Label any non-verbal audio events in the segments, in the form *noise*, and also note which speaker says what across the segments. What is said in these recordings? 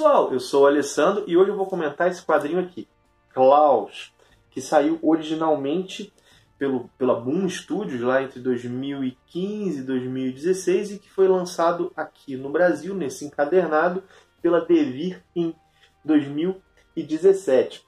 Speaker 1: Pessoal, eu sou o Alessandro e hoje eu vou comentar esse quadrinho aqui, Klaus, que saiu originalmente pelo, pela Boom Studios lá entre 2015 e 2016 e que foi lançado aqui no Brasil, nesse encadernado, pela Devir em 2017.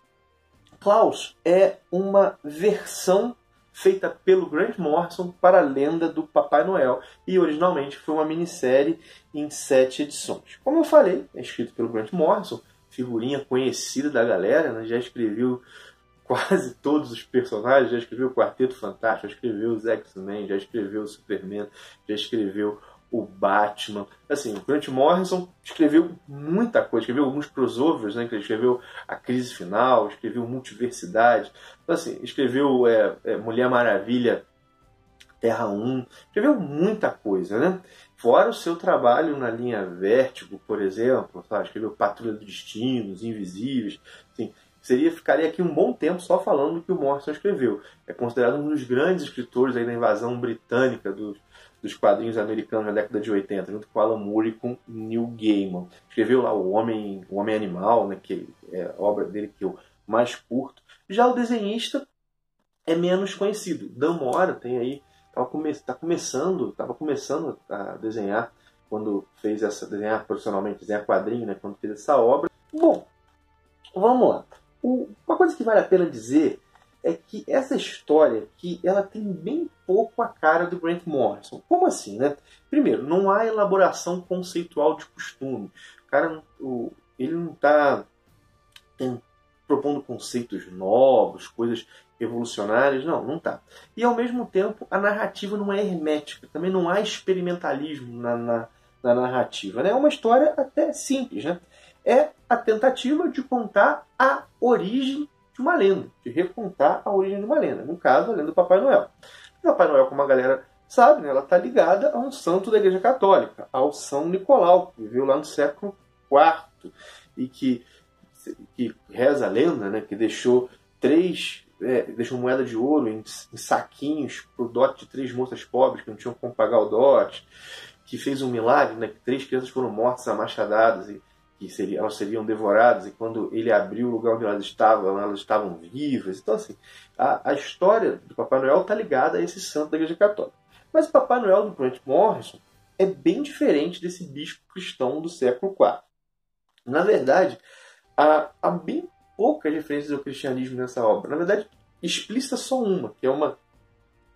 Speaker 1: Klaus é uma versão feita pelo Grant Morrison para a lenda do Papai Noel e originalmente foi uma minissérie em sete edições. Como eu falei, é escrito pelo Grant Morrison, figurinha conhecida da galera, né? já escreveu quase todos os personagens, já escreveu o Quarteto Fantástico, já escreveu os X-Men, já escreveu o Superman, já escreveu o Batman. Assim, o Grant Morrison escreveu muita coisa, escreveu alguns crossovers, né? Que ele escreveu A Crise Final, escreveu Multiversidade. Então, assim, escreveu é, é, Mulher Maravilha Terra 1, escreveu muita coisa, né? Fora o seu trabalho na linha Vértigo, por exemplo, sabe? escreveu Patrulha do Destino, Os Invisíveis, assim, seria ficaria aqui um bom tempo só falando do que o Morrison escreveu. É considerado um dos grandes escritores aí da invasão britânica dos, dos quadrinhos americanos na década de 80, junto com Alan Moore e com Neil Gaiman. Escreveu lá o Homem, o Homem Animal, né, que é a obra dele que eu mais curto. Já o desenhista é menos conhecido. Dan Mora tem aí estava come, tá começando, estava começando a desenhar quando fez essa desenhar profissionalmente, desenhar quadrinho, né, quando fez essa obra. Bom, vamos lá. O, uma coisa que vale a pena dizer é que essa história aqui, ela tem bem pouco a cara do Grant Morrison. Como assim, né? Primeiro, não há elaboração conceitual de costume. O cara, o, ele não está propondo conceitos novos, coisas revolucionárias, não, não está. E ao mesmo tempo, a narrativa não é hermética, também não há experimentalismo na, na, na narrativa. Né? É uma história até simples, né? É a tentativa de contar a origem de uma lenda, de recontar a origem de uma lenda. No caso, a lenda do Papai Noel. Papai Noel, como a galera sabe, né, ela está ligada a um santo da Igreja Católica, ao São Nicolau, que viveu lá no século IV e que, que reza a lenda, né, que deixou três é, deixou moeda de ouro em, em saquinhos para o dote de três moças pobres que não tinham como pagar o dote, que fez um milagre, né, que três crianças foram mortas a machadadas e que seria, elas seriam devoradas, e quando ele abriu o lugar onde elas estavam, elas estavam vivas. Então, assim, a, a história do Papai Noel está ligada a esse santo da Igreja Católica. Mas o Papai Noel do Grant Morrison é bem diferente desse bispo cristão do século IV. Na verdade, há, há bem poucas referências ao cristianismo nessa obra. Na verdade, explícita só uma, que é uma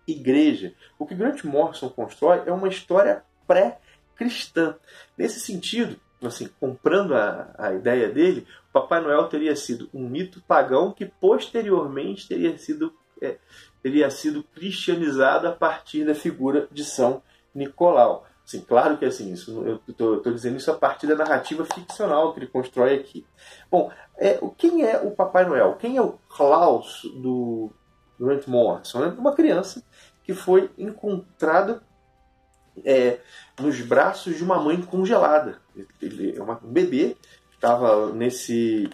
Speaker 1: igreja. O que Grant Morrison constrói é uma história pré-cristã. Nesse sentido, assim, comprando a, a ideia dele, o Papai Noel teria sido um mito pagão que posteriormente teria sido, é, teria sido cristianizado a partir da figura de São Nicolau. Assim, claro que assim, isso, eu estou dizendo isso a partir da narrativa ficcional que ele constrói aqui. Bom, é, quem é o Papai Noel? Quem é o Klaus do Grant Morrison? É uma criança que foi encontrada é, nos braços de uma mãe congelada. Ele é um bebê, estava nesse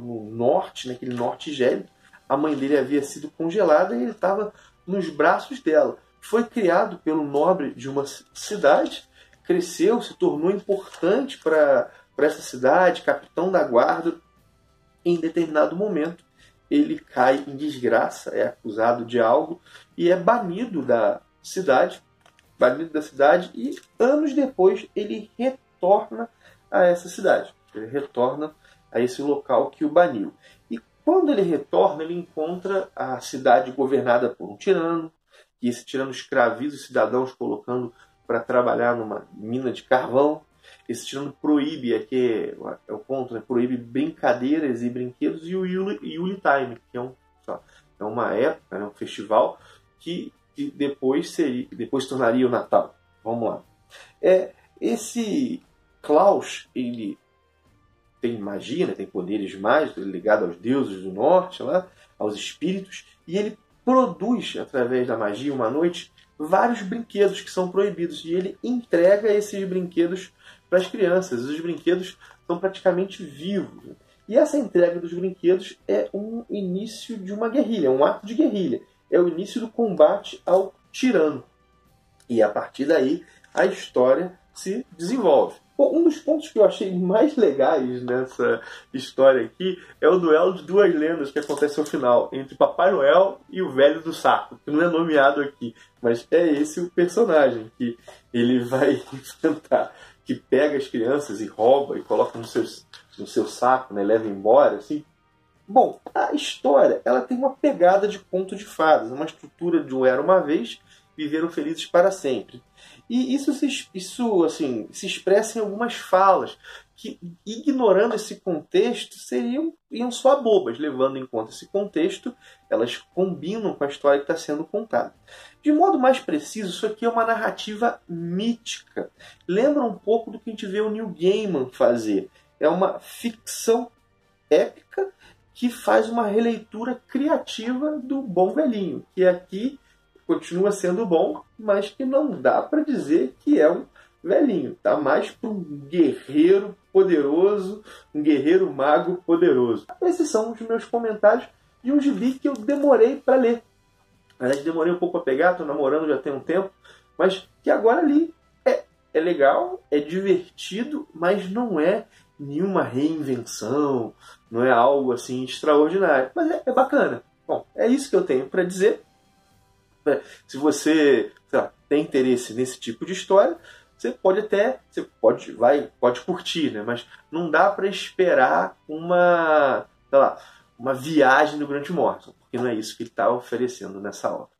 Speaker 1: no norte, naquele norte gélido. A mãe dele havia sido congelada e ele estava nos braços dela. Foi criado pelo nobre de uma cidade, cresceu, se tornou importante para essa cidade, capitão da guarda. Em determinado momento, ele cai em desgraça, é acusado de algo e é banido da cidade banido da cidade e anos depois ele retorna a essa cidade. Ele retorna a esse local que o baniu. E Quando ele retorna, ele encontra a cidade governada por um tirano, e esse tirano escraviza os cidadãos colocando para trabalhar numa mina de carvão. Esse tirano proíbe, aqui é o ponto, né? proíbe brincadeiras e brinquedos e o Yuli, Time, que é, um, é uma época, né? um festival que, que depois, seria, depois tornaria o Natal. Vamos lá. É, esse Klaus, ele tem magia, né? tem poderes mágicos, ligado aos deuses do norte, lá, aos espíritos, e ele produz, através da magia, uma noite, vários brinquedos que são proibidos. E ele entrega esses brinquedos para as crianças. Os brinquedos são praticamente vivos. E essa entrega dos brinquedos é um início de uma guerrilha, um ato de guerrilha. É o início do combate ao tirano. E a partir daí a história se desenvolve. Bom, um dos pontos que eu achei mais legais nessa história aqui é o duelo de duas lendas que acontece ao final, entre Papai Noel e o Velho do Saco, que não é nomeado aqui, mas é esse o personagem que ele *laughs* vai enfrentar, que pega as crianças e rouba e coloca no seu, no seu saco, né, leva embora, assim. Bom, a história ela tem uma pegada de conto de fadas, uma estrutura de um era uma vez, viveram felizes para sempre. E isso, se, isso assim, se expressa em algumas falas que, ignorando esse contexto, seriam iam só bobas. Levando em conta esse contexto, elas combinam com a história que está sendo contada. De modo mais preciso, isso aqui é uma narrativa mítica. Lembra um pouco do que a gente vê o Neil Gaiman fazer. É uma ficção épica que faz uma releitura criativa do Bom Velhinho, que aqui continua sendo bom, mas que não dá para dizer que é um velhinho. Tá mais para um guerreiro poderoso, um guerreiro mago poderoso. Esses são os meus comentários de um gibi que eu demorei para ler. Verdade, demorei um pouco a pegar, estou namorando já tem um tempo, mas que agora li. É, é legal, é divertido, mas não é nenhuma reinvenção, não é algo assim extraordinário. Mas é, é bacana. Bom, é isso que eu tenho para dizer. Né? Se você lá, tem interesse nesse tipo de história, você pode até, você pode, vai, pode curtir, né? Mas não dá para esperar uma, sei lá, uma viagem do Grant Morrison, porque não é isso que ele está oferecendo nessa obra.